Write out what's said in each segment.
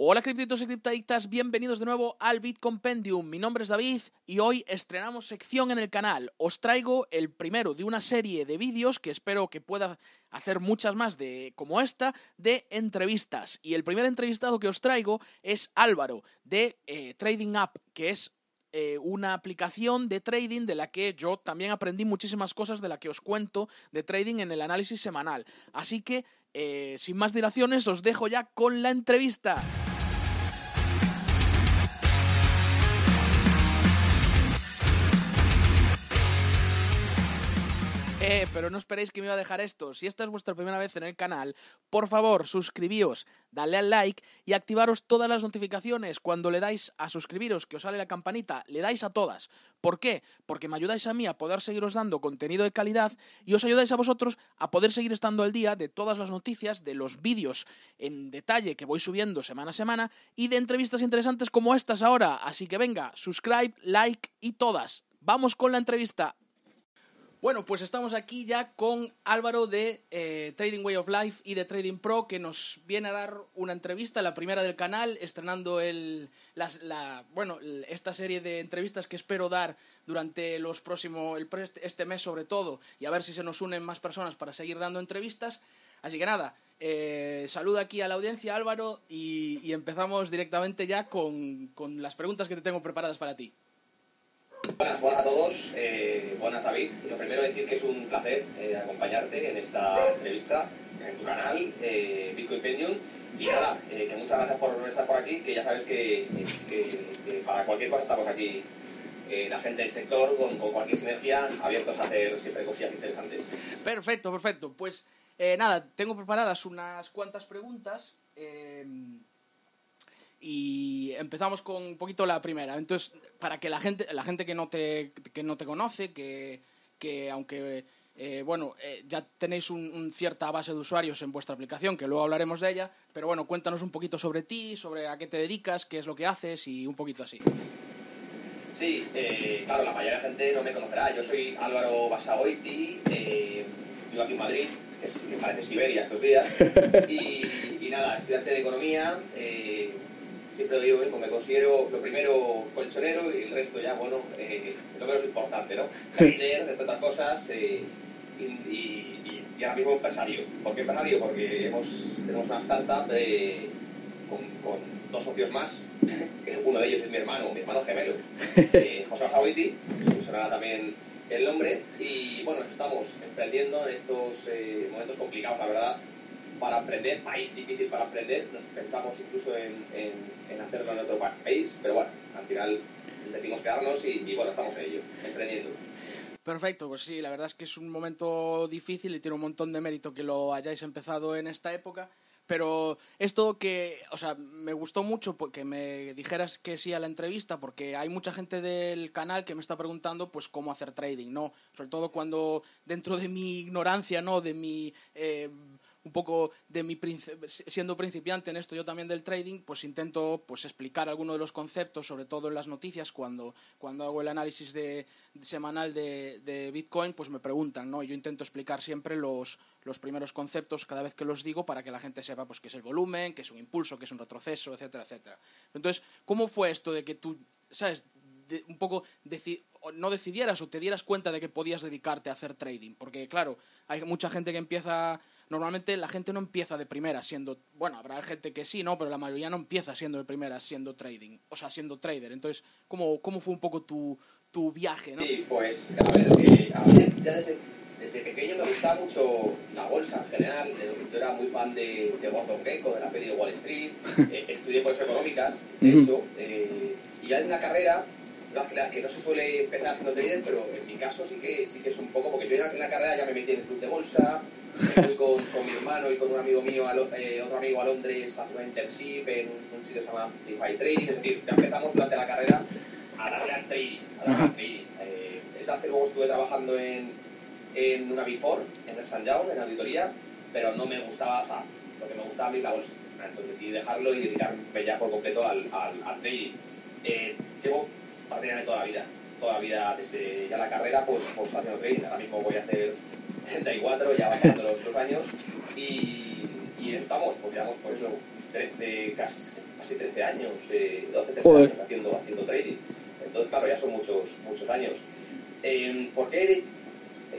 Hola criptitos y criptadictas, bienvenidos de nuevo al Bitcompendium. Mi nombre es David y hoy estrenamos sección en el canal. Os traigo el primero de una serie de vídeos que espero que pueda hacer muchas más de como esta de entrevistas. Y el primer entrevistado que os traigo es Álvaro de eh, Trading App, que es eh, una aplicación de trading de la que yo también aprendí muchísimas cosas de la que os cuento de trading en el análisis semanal. Así que, eh, sin más dilaciones, os dejo ya con la entrevista. Eh, pero no esperéis que me iba a dejar esto. Si esta es vuestra primera vez en el canal, por favor, suscribíos, dale al like y activaros todas las notificaciones. Cuando le dais a suscribiros, que os sale la campanita, le dais a todas. ¿Por qué? Porque me ayudáis a mí a poder seguiros dando contenido de calidad y os ayudáis a vosotros a poder seguir estando al día de todas las noticias, de los vídeos en detalle que voy subiendo semana a semana y de entrevistas interesantes como estas ahora. Así que venga, subscribe, like y todas. Vamos con la entrevista. Bueno, pues estamos aquí ya con Álvaro de eh, Trading Way of Life y de Trading Pro, que nos viene a dar una entrevista, la primera del canal, estrenando el, la, bueno, esta serie de entrevistas que espero dar durante los próximos, el, este mes sobre todo, y a ver si se nos unen más personas para seguir dando entrevistas. Así que nada, eh, saluda aquí a la audiencia Álvaro y, y empezamos directamente ya con, con las preguntas que te tengo preparadas para ti. Buenas, buenas a todos, eh, buenas David. Lo primero decir que es un placer eh, acompañarte en esta entrevista en tu canal, eh, Bitcoin Pendium. Y nada, eh, que muchas gracias por estar por aquí, que ya sabes que, para cualquier cosa estamos aquí, la gente del sector, con, con, cualquier sinergia, abiertos a hacer siempre cosillas interesantes. Perfecto, perfecto. Pues nada, tengo preparadas unas cuantas preguntas y empezamos con un poquito la primera. Entonces, para que la gente, la gente que no te, que no te conoce, que, que aunque eh, bueno, eh, ya tenéis un, cierta base de usuarios en vuestra aplicación, que luego hablaremos de ella, pero bueno, cuéntanos un poquito sobre ti, sobre a qué te dedicas, qué es lo que haces y un poquito así. Sí, eh, claro, la mayoría de la gente no me conocerá. Yo soy Álvaro Basaoiti, vivo aquí en Madrid, que me parece Siberia estos días, y, y nada, estudiante de economía siempre lo digo mismo, me considero lo primero colchonero y el resto ya, bueno, eh, lo menos importante, ¿no? Trader, entre otras cosas, eh, y, ahora mismo empresario. ¿Por qué empresario? Porque hemos, tenemos una startup eh, con, dos socios más, que uno de ellos es mi hermano, mi hermano gemelo, eh, José Javitti, que sonará también el nombre, y bueno, estamos emprendiendo en estos momentos complicados, la verdad, para aprender, país difícil para aprender, nos pensamos incluso en, en, hacerlo en otro país, pero bueno, al final decidimos quedarnos y, y bueno, estamos en ello, emprendiendo. Perfecto, pues sí, la verdad es que es un momento difícil y tiene un montón de mérito que lo hayáis empezado en esta época. Pero esto que, o sea, me gustó mucho porque me dijeras que sí a la entrevista, porque hay mucha gente del canal que me está preguntando, pues, cómo hacer trading, ¿no? Sobre todo cuando, dentro de mi ignorancia, ¿no? De mi eh, un poco de mi siendo principiante en esto yo también del trading, pues intento pues explicar algunos de los conceptos, sobre todo en las noticias, cuando, cuando hago el análisis de, semanal de, de, Bitcoin, pues me preguntan, ¿no? Y yo intento explicar siempre los, los primeros conceptos cada vez que los digo para que la gente sepa pues qué es el volumen, qué es un impulso, qué es un retroceso, etcétera, etcétera. Entonces, ¿cómo fue esto de que tú, sabes, un poco no decidieras o te dieras cuenta de que podías dedicarte a hacer trading? Porque, claro, hay mucha gente que empieza normalmente la gente no empieza de primera siendo, bueno, habrá gente que sí, ¿no? Pero la mayoría no empieza siendo de primera siendo trading, o sea, siendo trader. Entonces, ¿cómo, cómo fue un poco tu, tu viaje, no? Sí, pues, a ver, eh, a mí ya desde, desde, pequeño me gustaba mucho la bolsa en general. Yo era muy fan de, de Gordon Gekko, de la peli de Wall Street. Eh, estudié eso económicas, de hecho, eh, y ya en una carrera que no se suele empezar siendo trader, pero en mi caso sí que, sí que es un poco, porque yo en la carrera ya me metí en el club de bolsa, me fui con, con, mi hermano y con un amigo mío, a eh, otro amigo a Londres, a hacer una internship en un, sitio que se llama DeFi Trading, es decir, ya empezamos durante la carrera a darle al trading, a darle al trading. Eh, es luego estuve trabajando en, en una Before, en el San Jaume, en auditoría, pero no me gustaba, o sea, lo que me gustaba a mí la bolsa. Entonces decidí dejarlo y dedicarme ya por completo al, al, al trading. Eh, llevo prácticamente toda la vida, toda la vida desde ya la carrera, pues, pues haciendo trading. Ahora mismo voy a hacer 34, ya van pasando los, los años y, y estamos, pues llevamos por eso 13, casi, casi 13 años, eh, 12, 13 Joder. años haciendo, haciendo trading. Entonces, claro, ya son muchos, muchos años. Eh, ¿por, qué,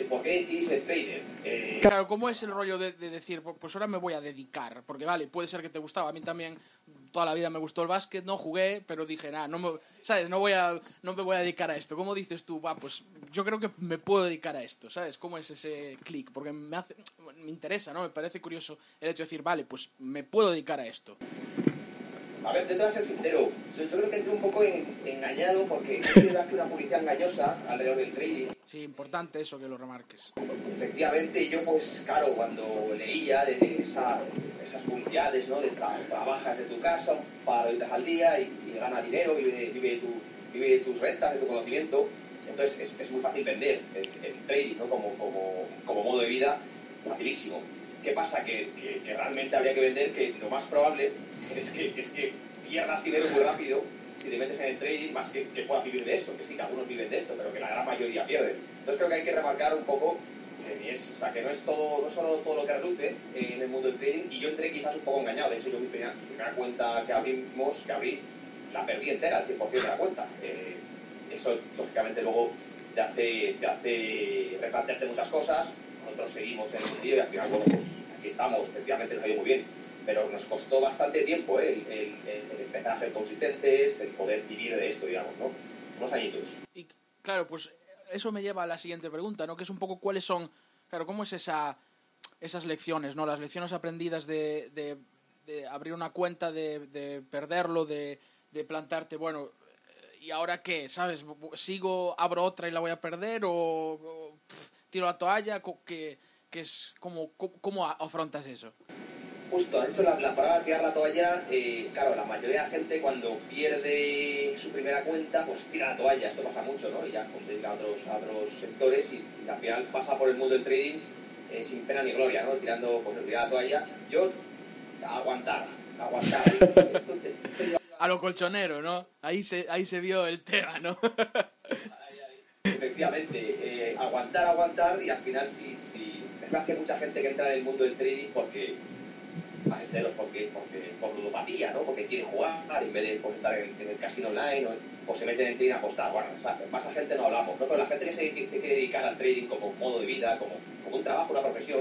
¿Por qué decidís trader? Eh, Claro, ¿cómo es el rollo de, de decir, pues ahora me voy a dedicar? Porque vale, puede ser que te gustaba, a mí también toda la vida me gustó el básquet, no jugué, pero dije, nada, no me, ¿sabes? No, voy a, no me voy a dedicar a esto. ¿Cómo dices tú? Va, pues yo creo que me puedo dedicar a esto, ¿sabes? ¿Cómo es ese clic? Porque me, hace, me interesa, ¿no? Me parece curioso el hecho de decir, vale, pues me puedo dedicar a esto. A ver, te voy a ser sincero. Yo, yo creo que entré un poco en- engañado porque es verdad que una publicidad engañosa alrededor del trading. Sí, importante eso que lo remarques. Efectivamente, yo pues claro, cuando leía de esa- esas publicidades, ¿no? De tra- trabajas de tu casa un par de horitas al día y, y gana dinero, vive, vive, de tu, vive de tus rentas, de tu conocimiento. Entonces es, es muy fácil vender el, el trading, ¿no? Como, como, como modo de vida, facilísimo. ¿Qué pasa? Que, que- realmente habría que vender que lo más probable es que, es que pierdas dinero muy rápido si te metes en el trading, más que, que puedas vivir de eso, que sí, que algunos viven de esto, pero que la gran mayoría pierden. Entonces creo que hay que remarcar un poco que, es, o sea, que no es todo, no solo todo lo que reluce en el mundo del trading, y yo entré quizás un poco engañado, de hecho yo mi primera, primera cuenta que abrimos, que abrí, la perdí entera, al 100% de la cuenta. Eh, eso, lógicamente, luego te hace, te hace replantearte muchas cosas, nosotros seguimos en el día y al final, bueno, pues aquí estamos, efectivamente nos ha ido muy bien, pero nos costó bastante tiempo ¿eh? el, el- el- empezar a ser consistentes, el poder vivir de esto, digamos, ¿no? Unos añitos. Y claro, pues eso me lleva a la siguiente pregunta, ¿no? Que es un poco cuáles son, claro, cómo es esa, esas lecciones, ¿no? Las lecciones aprendidas de, de, de abrir una cuenta, de, de perderlo, de, de plantarte, bueno, ¿y ahora qué? ¿Sabes? ¿Sigo, abro otra y la voy a perder o, tiro la toalla? ¿Qué, qué es, cómo, cómo, afrontas eso? Justo, de hecho la, la palabra tirar la toalla, eh, claro, la mayoría de la gente cuando pierde su primera cuenta, pues tira la toalla, esto pasa mucho, ¿no? Y ya pues, se dedica a otros, a otros sectores y, y al final pasa por el mundo del trading eh, sin pena ni gloria, ¿no? Tirando, pues tirar la toalla. Yo, aguantar, aguantar. A lo colchonero, ¿no? Ahí se, ahí se vio el tema, ¿no? Efectivamente, eh, aguantar, aguantar y al final si, si es verdad que mucha gente que entra en el mundo del trading porque pareceros porque, porque por ludopatía, ¿no? Porque quiere jugar en vez de pues, estar en, en el casino online o, se meten en trading a apostar. Bueno, o sea, más a gente no hablamos, ¿no? Pero la gente que se, que se quiere dedicar al trading como modo de vida, como un trabajo, una profesión,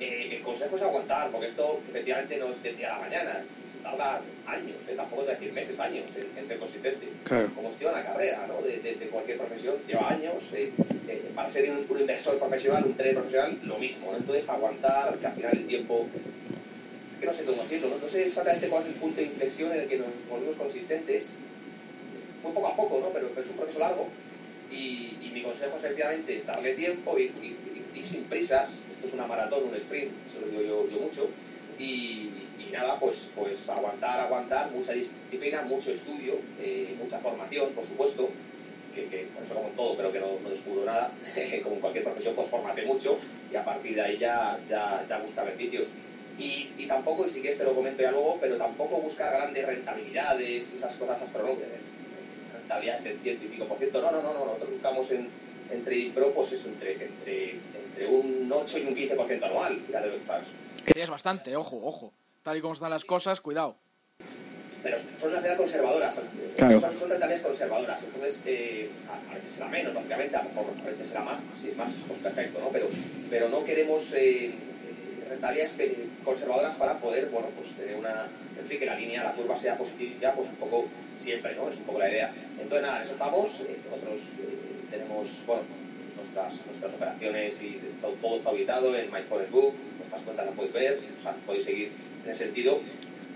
eh, el consejo es aguantar, porque esto efectivamente no es del día a la mañana, se tarda años, ¿eh? tampoco te decir meses, años en, en ser consistente Claro. como si una carrera ¿no? de, de- de cualquier profesión, lleva años, eh, eh, para ser un, un inversor profesional, un trader profesional, lo mismo, ¿no? entonces aguantar, que al final el tiempo, es que no sé cómo decirlo, ¿no? no sé exactamente cuál es el punto de inflexión en el que nos volvimos consistentes, fue poco a poco, ¿no? pero, pero es un proceso largo, y, y mi consejo efectivamente es darle tiempo y, y- y- y sin prisas, esto es una maratón, un sprint, eso lo digo yo, mucho, y, nada, pues, pues aguantar, aguantar, mucha disciplina, mucho estudio, eh, mucha formación, por supuesto, que, por eso como en todo creo que no, no descubro nada, como en cualquier profesión, pues formate mucho y a partir de ahí ya, ya, ya busca beneficios. Y, y tampoco, y si quieres te lo comento ya luego, pero tampoco buscar grandes rentabilidades, esas cosas, no, que rentabilidades del ciento y pico por ciento, no, no, no, no, nosotros buscamos en, en Trading Pro, pues eso, entre, entre, entre un 8 y un 15% anual, fíjate lo que estás. Que es bastante, ojo, ojo. Tal y como están las cosas, cuidado. pero son unas ideas conservadoras, Claro. son, son rentabilidades conservadoras, entonces eh, a, a veces será menos, lógicamente, a lo mejor a veces será más, si es más, pues perfecto, ¿no? Pero, pero no queremos eh, eh, rentabilidades pe- conservadoras para poder, bueno, pues tener una, en fin, que la línea, la curva sea positiva, pues un poco siempre, ¿no? Es un poco la idea. Entonces, nada, en eso estamos, eh, nosotros eh, tenemos, bueno, nuestras, nuestras operaciones y todo, todo está auditado en MyForestBook, nuestras cuentas las podéis ver, o sea, podéis seguir en ese sentido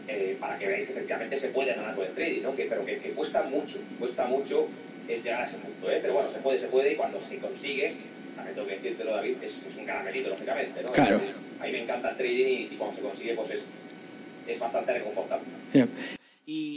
eh, para que veáis que efectivamente se puede ganar con el trading, ¿no? Que, pero que, que cuesta mucho, cuesta mucho el llegar a ese punto, ¿eh? Pero bueno, se puede, se puede y cuando se consigue, también tengo que decírtelo David, es, es un caramelito, lógicamente, ¿no? Claro. Entonces, a mí me encanta el trading y, y cuando se consigue, pues es, es bastante reconfortante. Y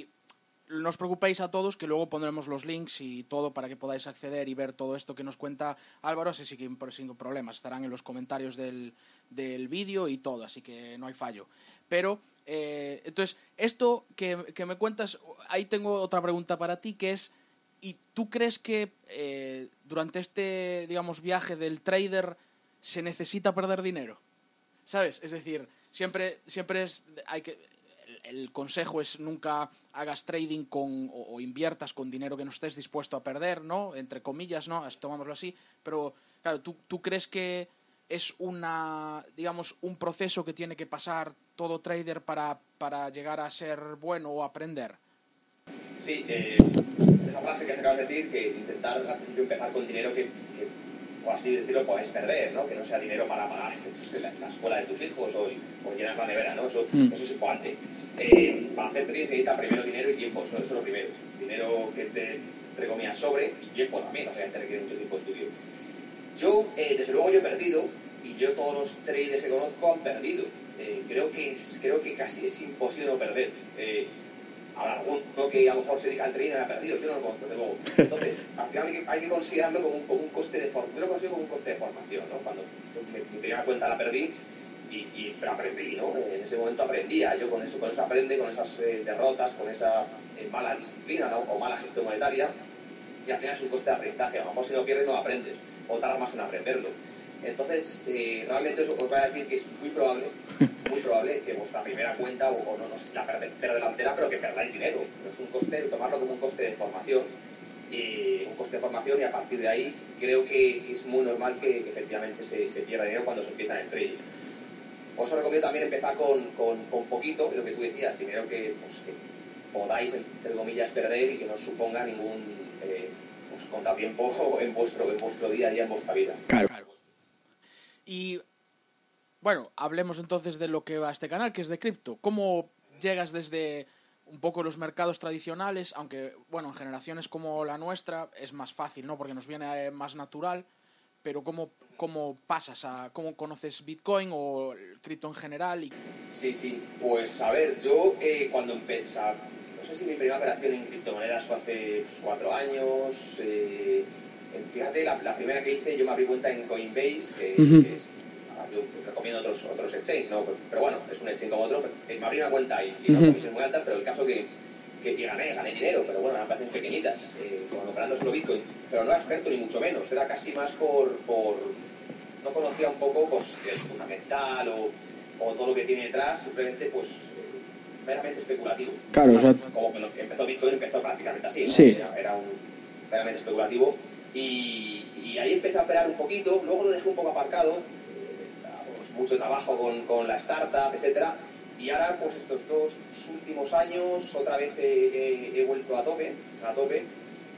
no os preocupéis a todos que luego pondremos los links y todo para que podáis acceder y ver todo esto que nos cuenta Álvaro, así que sin problemas. Estarán en los comentarios del, del vídeo y todo, así que no hay fallo. Pero, eh, entonces, esto que, que me cuentas, ahí tengo otra pregunta para ti, que es, ¿y tú crees que eh, durante este, digamos, viaje del trader se necesita perder dinero? ¿Sabes? Es decir, siempre, siempre es, hay que, el consejo es nunca hagas trading con o, inviertas con dinero que no estés dispuesto a perder, ¿no? Entre comillas, ¿no? Tomámoslo así. Pero, claro, ¿tú, ¿tú crees que es una, digamos, un proceso que tiene que pasar todo trader para, para llegar a ser bueno o aprender? Sí, eh, esa frase que acabas de decir, que intentar al principio empezar con dinero que, por así decirlo, podáis perder, ¿no? Que no sea dinero para pagar la, escuela de tus hijos o, o llenar la nevera, ¿no? Eso, mm. eso es importante. Eh, para hacer trading se necesita primero dinero y tiempo, eso, es lo primero. Dinero que te, entre comillas, sobre y tiempo también, o sea, te requiere mucho tiempo de estudio. Yo, eh, desde luego, yo he perdido y yo todos los traders que conozco han perdido. Eh, creo, que es, creo que casi es imposible no perder. Ahora, alguno que a lo mejor se dedica al trading ha perdido, yo no lo conozco, desde luego. Entonces, al final hay que, hay que considerarlo como un, como un, coste de formación. Yo lo considero como un coste de formación, ¿no? Cuando mi, primera cuenta la perdí, y, y, pero aprendí, ¿no? En ese momento aprendía, yo con eso, con eso aprende, con esas eh, derrotas, con esa eh, mala disciplina ¿no? o mala gestión monetaria, y al final es un coste de aprendizaje. A lo mejor si no pierdes no aprendes, o tardas más en aprenderlo. Entonces, eh, realmente os voy a decir que es muy probable, muy probable que vuestra primera cuenta, o, no, no, sé si la pero delantera, pero que perdáis dinero. Es un coste, tomarlo como un coste de formación, y un coste de formación y a partir de ahí creo que es muy normal que, efectivamente se, se, pierda dinero cuando se empieza en el trading. Os recomiendo también empezar con, con, con poquito, lo que tú decías, dinero que, pues, que podáis, entre comillas, perder y que no suponga ningún eh, pues, contratiempo en vuestro, en vuestro día a día, en vuestra vida. Claro. Y bueno, hablemos entonces de lo que va a este canal, que es de cripto. ¿Cómo llegas desde un poco los mercados tradicionales, aunque bueno, en generaciones como la nuestra es más fácil, ¿no? Porque nos viene eh, más natural, pero ¿cómo, cómo pasas a, cómo conoces Bitcoin o el cripto en general? Y... Sí, sí, pues a ver, yo eh, cuando empecé, no sé si mi primera operación en criptomonedas fue hace pues, cuatro años, eh, Fíjate, la, primera que hice, yo me abrí cuenta en Coinbase, que, es, yo recomiendo otros, otros exchanges, ¿no? Pero, bueno, es un exchange como otro. me abrí una cuenta y, y comisiones muy altas, pero el caso que, que, gané, gané dinero, pero bueno, me parecen pequeñitas, eh, operando solo Bitcoin. Pero no era experto ni mucho menos, era casi más por... por no conocía un poco pues, el fundamental o, o todo lo que tiene detrás, simplemente pues meramente especulativo. Claro, o sea... Como que empezó Bitcoin, empezó prácticamente así, ¿no? Sí. era un meramente especulativo y, ahí empecé a operar un poquito, luego lo dejé un poco aparcado, eh, mucho trabajo con, con, la startup, etcétera, y ahora pues estos dos últimos años otra vez he, vuelto a tope, a tope,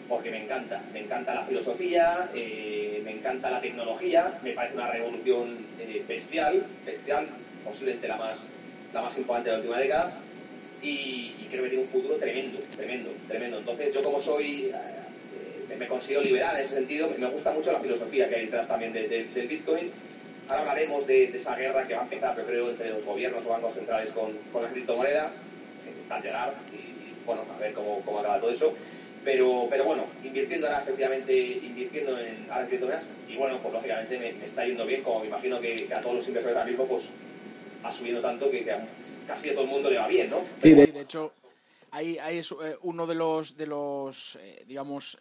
porque me encanta, me encanta la filosofía, eh, me encanta la tecnología, me parece una revolución eh, bestial, bestial, posiblemente la más, la más importante de la última década, y, y creo que tiene un futuro tremendo, tremendo, tremendo. Entonces yo como soy me considero liberal en ese sentido. Me gusta mucho la filosofía que hay detrás también del Bitcoin. Ahora hablaremos de, esa guerra que va a empezar, yo creo, entre los gobiernos o bancos centrales con, con la criptomoneda, intentar llegar y, bueno, a ver cómo, cómo acaba todo eso. Pero, pero bueno, invirtiendo ahora efectivamente, invirtiendo en, ahora criptomonedas, y bueno, pues lógicamente me, está yendo bien, como me imagino que, a todos los inversores ahora mismo, pues ha subido tanto que, casi a todo el mundo le va bien, ¿no? Sí, de, hecho, ahí, ahí es eh, uno de los, de los eh, digamos,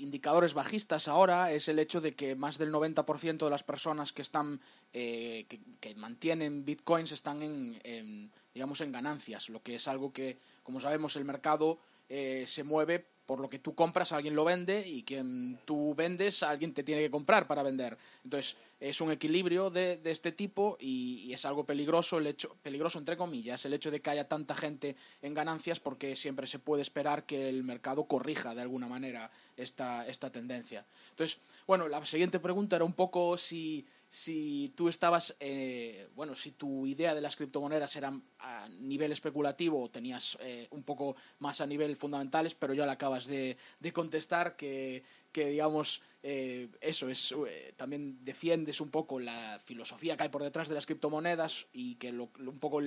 indicadores bajistas ahora es el hecho de que más del 90% de las personas que están eh, que, mantienen bitcoins están en, digamos en ganancias, lo que es algo que como sabemos el mercado eh, se mueve por lo que tú compras, alguien lo vende y quien tú vendes, alguien te tiene que comprar para vender. Entonces, es un equilibrio de, este tipo y, es algo peligroso, el hecho, peligroso entre comillas, el hecho de que haya tanta gente en ganancias porque siempre se puede esperar que el mercado corrija de alguna manera esta, esta tendencia. Entonces, bueno, la siguiente pregunta era un poco si si tú estabas, eh, bueno, si tu idea de las criptomonedas era a nivel especulativo o tenías eh, un poco más a nivel fundamentales, pero ya le acabas de, contestar que, digamos, eh, eso es, también defiendes un poco la filosofía que hay por detrás de las criptomonedas y que un poco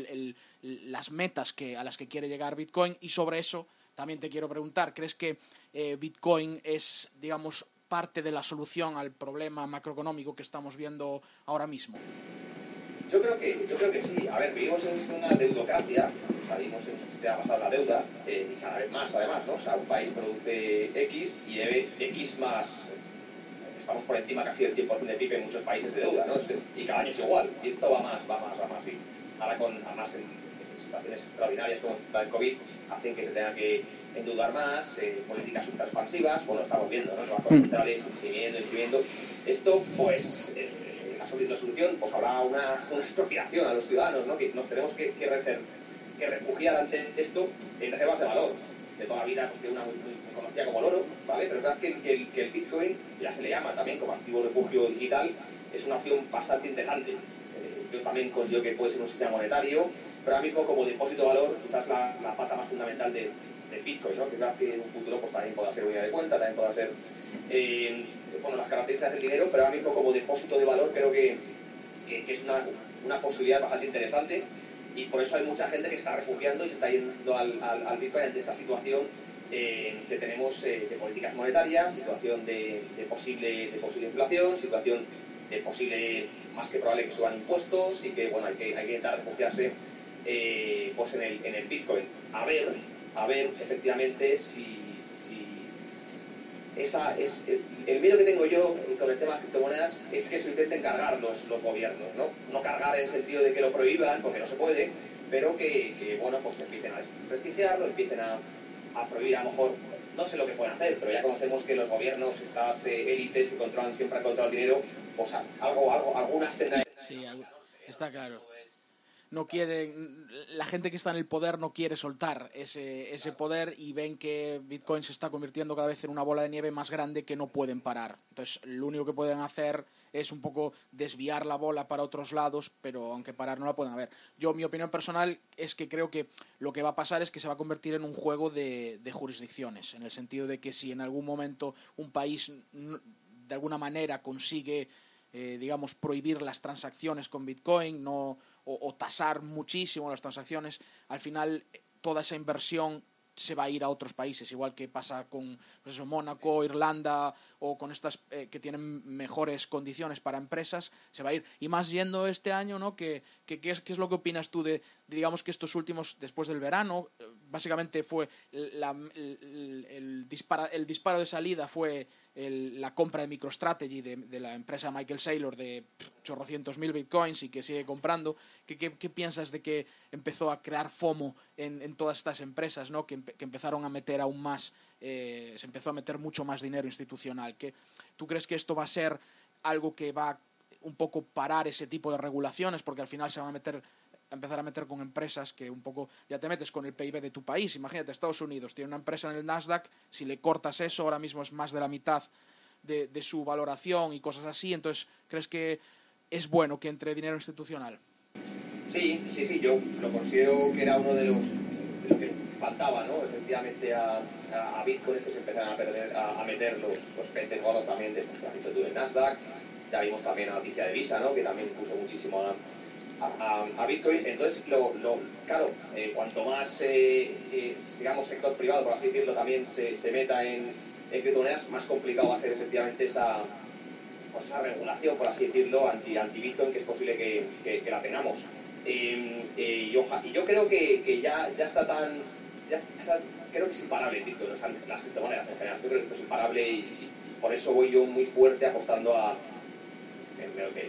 las metas que, a las que quiere llegar Bitcoin. Y sobre eso también te quiero preguntar, ¿crees que Bitcoin es, digamos, parte de la solución al problema macroeconómico que estamos viendo ahora mismo? Yo creo que, yo creo que sí. A ver, vivimos en una deudocracia, salimos en un sistema basado en la deuda, eh, y cada vez más además, ¿no? O sea, un país produce X y debe X más, estamos por encima casi del 100% de PIB en muchos países de deuda, ¿no? Y cada año es igual, y esto va más, va más, va más. Y ahora con, además, situaciones extraordinarias como el COVID hacen que se tenga que endeudar más, eh, políticas ultra expansivas, bueno, estamos viendo, ¿no? Los bancos Mm. centrales imprimiendo, imprimiendo. Esto, pues, eh, la la solución, pues habrá una, una expropiación a los ciudadanos, ¿no? Que nos tenemos que, que, refugiar ante esto en reservas de valor. De toda la vida, pues tiene una muy, conocida como el oro, ¿vale? Pero es verdad que, que el, que el Bitcoin, ya se le llama también como activo refugio digital, es una opción bastante interesante. Eh, yo también considero que puede ser un sistema monetario, pero ahora mismo como depósito de valor, quizás la, la pata más fundamental de, del Bitcoin, ¿no? Quizás que en un futuro pues también pueda ser unidad de cuenta, también pueda ser, eh, bueno, las características del dinero, pero ahora mismo como depósito de valor creo que, que, es una, una posibilidad bastante interesante y por eso hay mucha gente que está refugiando y se está yendo al, al, Bitcoin ante esta situación eh, que tenemos eh, de políticas monetarias, situación de, de posible, de posible inflación, situación de posible, más que probable que suban impuestos y que bueno, hay que, hay que intentar refugiarse eh, pues en el, en el Bitcoin. A ver, a ver efectivamente si, si esa es el, miedo que tengo yo con el tema de las criptomonedas es que se intenten cargar los, los gobiernos, ¿no? No cargar en el sentido de que lo prohíban, porque no se puede, pero que, que, bueno, pues empiecen a desprestigiarlo, empiecen a, a prohibir a lo mejor, no sé lo que pueden hacer, pero ya conocemos que los gobiernos, estas eh, élites que controlan siempre han controlado el dinero, pues algo, algo, algunas tendrán. Sí, algo- está claro. No quieren, la gente que está en el poder no quiere soltar ese, ese poder y ven que Bitcoin se está convirtiendo cada vez en una bola de nieve más grande que no pueden parar. Entonces, lo único que pueden hacer es un poco desviar la bola para otros lados, pero aunque parar no la pueden haber. Yo, mi opinión personal es que creo que lo que va a pasar es que se va a convertir en un juego de, de jurisdicciones, en el sentido de que si en algún momento un país de alguna manera consigue eh, digamos, prohibir las transacciones con Bitcoin no, o, o tasar muchísimo las transacciones, al final toda esa inversión se va a ir a otros países, igual que pasa con pues eso, Mónaco, Irlanda o con estas eh, que tienen mejores condiciones para empresas, se va a ir. Y más yendo este año, ¿no? ¿Qué, qué, qué es, qué es lo que opinas tú de, digamos, que estos últimos, después del verano, eh, básicamente fue el, el, el disparo de salida fue el, la compra de MicroStrategy de, de, la empresa Michael Saylor de chorrocientos mil bitcoins y que sigue comprando. ¿Qué, qué, qué piensas de que empezó a crear FOMO en, en todas estas empresas, ¿no? que, que, empezaron a meter aún más, eh, se empezó a meter mucho más dinero institucional? ¿Qué, ¿Tú crees que esto va a ser algo que va un poco parar ese tipo de regulaciones? Porque al final se van a meter empezar a meter con empresas que un poco ya te metes con el PIB de tu país. Imagínate, Estados Unidos tiene una empresa en el Nasdaq, si le cortas eso, ahora mismo es más de la mitad de, su valoración y cosas así. Entonces, ¿crees que es bueno que entre dinero institucional? Sí, sí, sí, yo lo considero que era uno de los que faltaba, ¿no? Efectivamente a, Bitcoin que se empezaron a, perder, meter los, los peces gordos también de, pues, has dicho tú, del Nasdaq. Ya vimos también la noticia de Visa, ¿no? Que también puso muchísimo a, Bitcoin. Entonces, lo, claro, eh, cuanto más, eh, eh, digamos, sector privado, por así decirlo, también se, se meta en, en, criptomonedas, más complicado va a ser efectivamente esa, pues, esa regulación, por así decirlo, anti, anti Bitcoin, que es posible que, que, la tengamos. y, yo, y, yo, creo que, que ya, ya, está tan, ya creo que es imparable Bitcoin, las criptomonedas en general. Yo creo que esto es imparable y, y por eso voy yo muy fuerte apostando a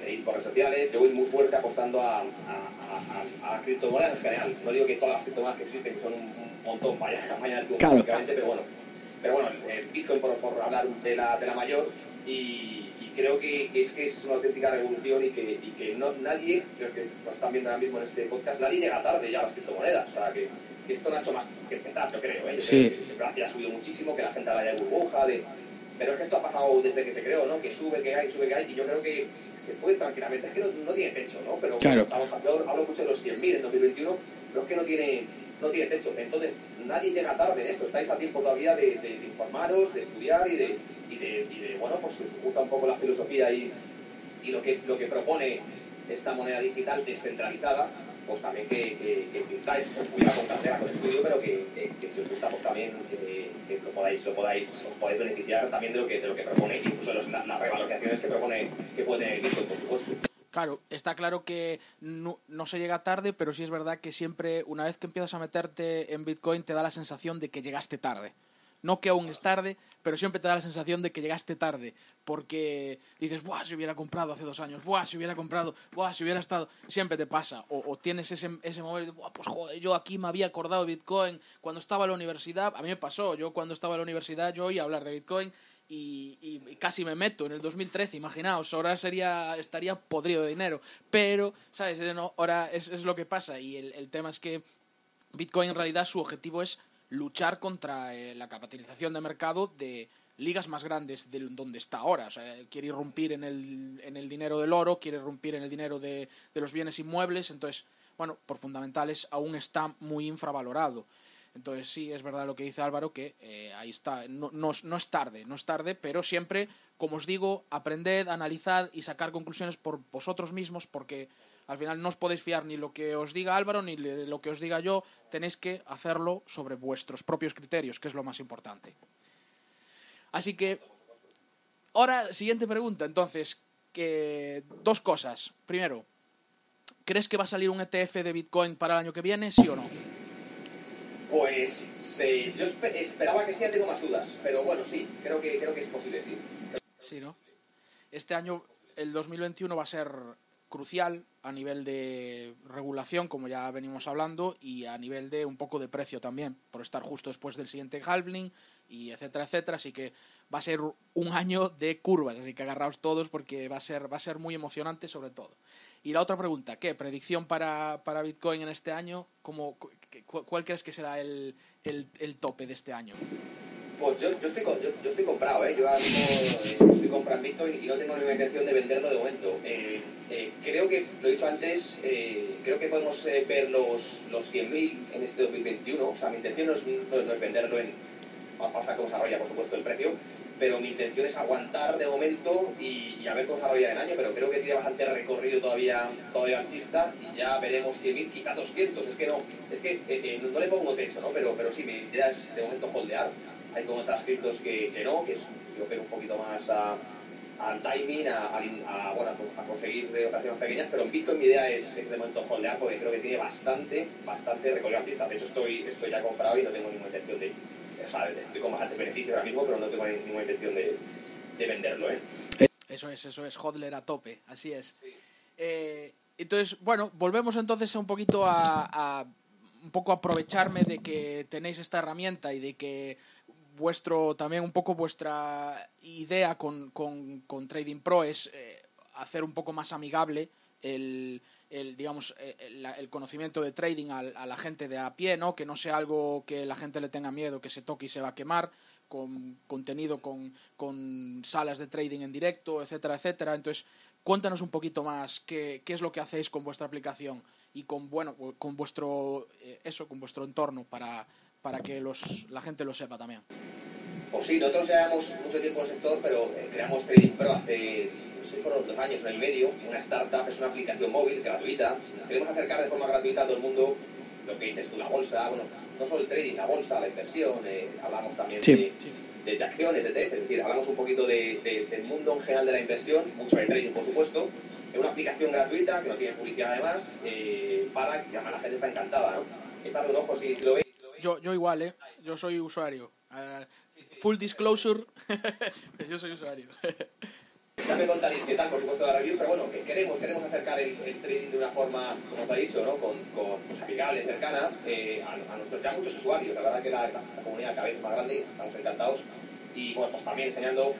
leéis por redes sociales, yo voy muy fuerte apostando a, a, a, a, criptomonedas en general. No digo que todas las criptomonedas que existen, que son un, un montón, vaya, vaya claro. pero bueno. Pero bueno, el Bitcoin por, por hablar de la, de la mayor y, y creo que, que, es que es una auténtica revolución y que, y que no, nadie, creo que lo están viendo ahora mismo en este podcast, nadie llega tarde ya a las criptomonedas. O sea, que, que esto no ha hecho más que empezar, yo creo. ¿eh? Yo sí. creo que ha subido muchísimo, que la gente habla de burbuja, de pero es que esto ha pasado desde que se creó, ¿no? Que sube, que hay, sube, que hay, y yo creo que se puede tranquilamente, es que no, no tiene techo, ¿no? Pero claro. estamos hablando, hablo mucho de los 100.000 en 2021, pero es que no tiene, no tiene techo. Entonces, nadie llega tarde en esto, estáis a tiempo todavía de, de, de informaros, de estudiar y de, y de, y de, bueno, pues si os gusta un poco la filosofía y, y lo, que, lo que propone esta moneda digital descentralizada, pues también que, que, que pintáis con cuidado, con cartera, con estudio, pero que, que, si os gusta, pues también eh, que lo podáis, lo podáis, os podéis beneficiar también de lo que, de lo que propone, incluso de las la revalorizaciones que propone, que puede tener Bitcoin, por supuesto. Claro, está claro que no, no, se llega tarde, pero sí es verdad que siempre, una vez que empiezas a meterte en Bitcoin, te da la sensación de que llegaste tarde. No que aún es tarde, pero siempre te da la sensación de que llegaste tarde, porque dices, ¡buah! Si hubiera comprado hace dos años, ¡buah! Si hubiera comprado, ¡buah! Si hubiera estado. Siempre te pasa. O, tienes ese, ese momento de, ¡buah! Pues joder, yo aquí me había acordado de Bitcoin cuando estaba en la universidad. A mí me pasó, yo cuando estaba en la universidad, yo oía hablar de Bitcoin. Y, casi me meto en el 2013, imaginaos, ahora sería, estaría podrido de dinero, pero, ¿sabes? ahora es, es lo que pasa y el tema es que Bitcoin en realidad su objetivo es luchar contra eh, la capitalización de mercado de ligas más grandes de donde está ahora. O sea, quiere irrumpir en el, en el dinero del oro, quiere irrumpir en el dinero de, de los bienes inmuebles. Entonces, bueno, por fundamentales aún está muy infravalorado. Entonces sí, es verdad lo que dice Álvaro, que eh, ahí está, no, no, no, es tarde, no es tarde, pero siempre, como os digo, aprended, analizad y sacar conclusiones por vosotros mismos, porque al final no os podéis fiar ni lo que os diga Álvaro ni de lo que os diga yo, tenéis que hacerlo sobre vuestros propios criterios, que es lo más importante. Así que, ahora, siguiente pregunta, entonces, que dos cosas. Primero, ¿crees que va a salir un ETF de Bitcoin para el año que viene, sí o no? Pues yo esperaba que sí, ya tengo más dudas, pero bueno, sí, creo que, creo que es posible, sí. Sí, ¿no? Este año, el 2021, va a ser crucial a nivel de regulación, como ya venimos hablando, y a nivel de un poco de precio también, por estar justo después del siguiente halving y etcétera, etcétera. Así que va a ser un año de curvas, así que agarraos todos porque va a ser, va a ser muy emocionante sobre todo. Y la otra pregunta, ¿qué? ¿Predicción para, para Bitcoin en este año? ¿Cómo, ¿Cuál crees que será el, el tope de este año? Pues yo, yo, estoy, yo, yo, estoy comprado, ¿eh? Yo mismo eh, estoy comprando Bitcoin y no tengo ninguna intención de venderlo de momento. Eh, eh, creo que, lo he dicho antes, creo que podemos ver los, los 100.000 en este 2021. O sea, mi intención no es, no, es venderlo en... Vamos a ver cómo por supuesto, el precio. Pero mi intención es aguantar de momento y, a ver cómo desarrolla el año. Pero creo que tiene bastante recorrido todavía, todavía alcista y ya veremos 100.000, quizá 200. Es que no, es que no, le pongo techo, ¿no? Pero, mi idea es de momento holdear hay como otras criptos que, que no, que es, yo creo un poquito más a, al timing, a, a, bueno, a conseguir operaciones pequeñas, pero en Bitcoin mi idea es, de momento holdear porque creo que tiene bastante, bastante recorrido pista. De hecho estoy, estoy ya comprado y no tengo ninguna intención de, o sea, estoy con bastantes beneficios ahora mismo, pero no tengo ninguna intención de, de venderlo. ¿eh? Eso es, eso es, hodler a tope, así es. Eh, entonces, bueno, volvemos entonces un poquito a, a un poco aprovecharme de que tenéis esta herramienta y de que vuestro también un poco vuestra idea con, con, Trading Pro es eh, hacer un poco más amigable el, el digamos eh, el, conocimiento de trading a, la gente de a pie, ¿no? Que no sea algo que la gente le tenga miedo, que se toque y se va a quemar, con contenido, con, con salas de trading en directo, etcétera, etcétera. Entonces, cuéntanos un poquito más qué, qué es lo que hacéis con vuestra aplicación y con bueno con vuestro eh, eso, con vuestro entorno para para que los, la gente lo sepa también. Pues sí, nosotros llevamos mucho tiempo en el sector, pero eh, creamos Trading Pro hace, no sé, fueron dos años, un año y medio, una startup, es una aplicación móvil gratuita. Queremos acercar de forma gratuita a todo el mundo lo que dices tú, la bolsa, bueno, no solo el trading, la bolsa, la inversión, eh, hablamos también de, De, acciones, de ETF, es decir, hablamos un poquito de, del mundo en general de la inversión, mucho de trading, por supuesto, es una aplicación gratuita que no tiene publicidad además, eh, para que la gente está encantada, ¿no? Echadle un ojo si, si lo veis yo, yo igual, ¿eh? Yo soy usuario. Uh, full disclosure, yo soy usuario. ya me contaréis qué tal, por supuesto, la review, pero bueno, que queremos, queremos acercar el, trading de una forma, como te ha dicho, ¿no? con, con pues, amigable, cercana, eh, a, nuestros ya muchos usuarios. La verdad que la, comunidad cada vez más grande, estamos encantados. Y bueno, pues también enseñando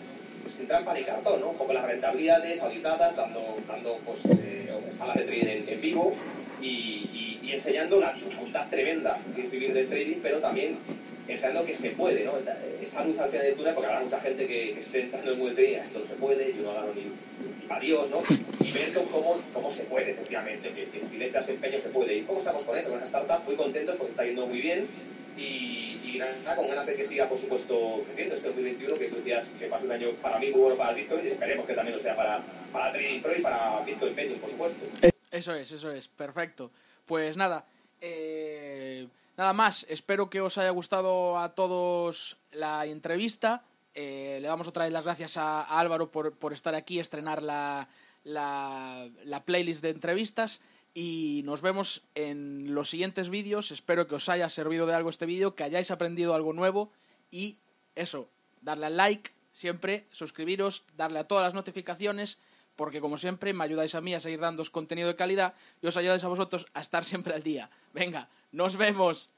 sin trampa ni cartón, ¿no? Poco las rentabilidades auditadas, dando, dando pues, eh, salas de trading en, vivo y y enseñando la dificultad tremenda que es vivir del trading, pero también enseñando que se puede, ¿no? Esa luz al final del túnel, porque habrá mucha gente que, esté entrando en del trading, esto no se puede, yo no gano ni, Dios, ¿no? Y ver cómo, cómo se puede, efectivamente, que, si le echas empeño se puede. ¿Y cómo estamos con eso? Con esta startup muy contentos porque está yendo muy bien y, y nada, con ganas de que siga, por supuesto, creciendo este 2021, que tú decías que pase un año para mí muy bueno para Bitcoin y esperemos que también lo sea para, para Trading Pro y para Bitcoin Pentium, por supuesto. Eso es, eso es, perfecto. Pues nada, eh, nada más. Espero que os haya gustado a todos la entrevista. Eh, le damos otra vez las gracias a, Álvaro por, estar aquí, estrenar la, la, la, playlist de entrevistas. Y nos vemos en los siguientes vídeos. Espero que os haya servido de algo este vídeo, que hayáis aprendido algo nuevo. Y eso, darle al like siempre, suscribiros, darle a todas las notificaciones, porque como siempre me ayudáis a mí a seguir dando contenido de calidad y os ayudáis a vosotros a estar siempre al día. Venga, nos vemos.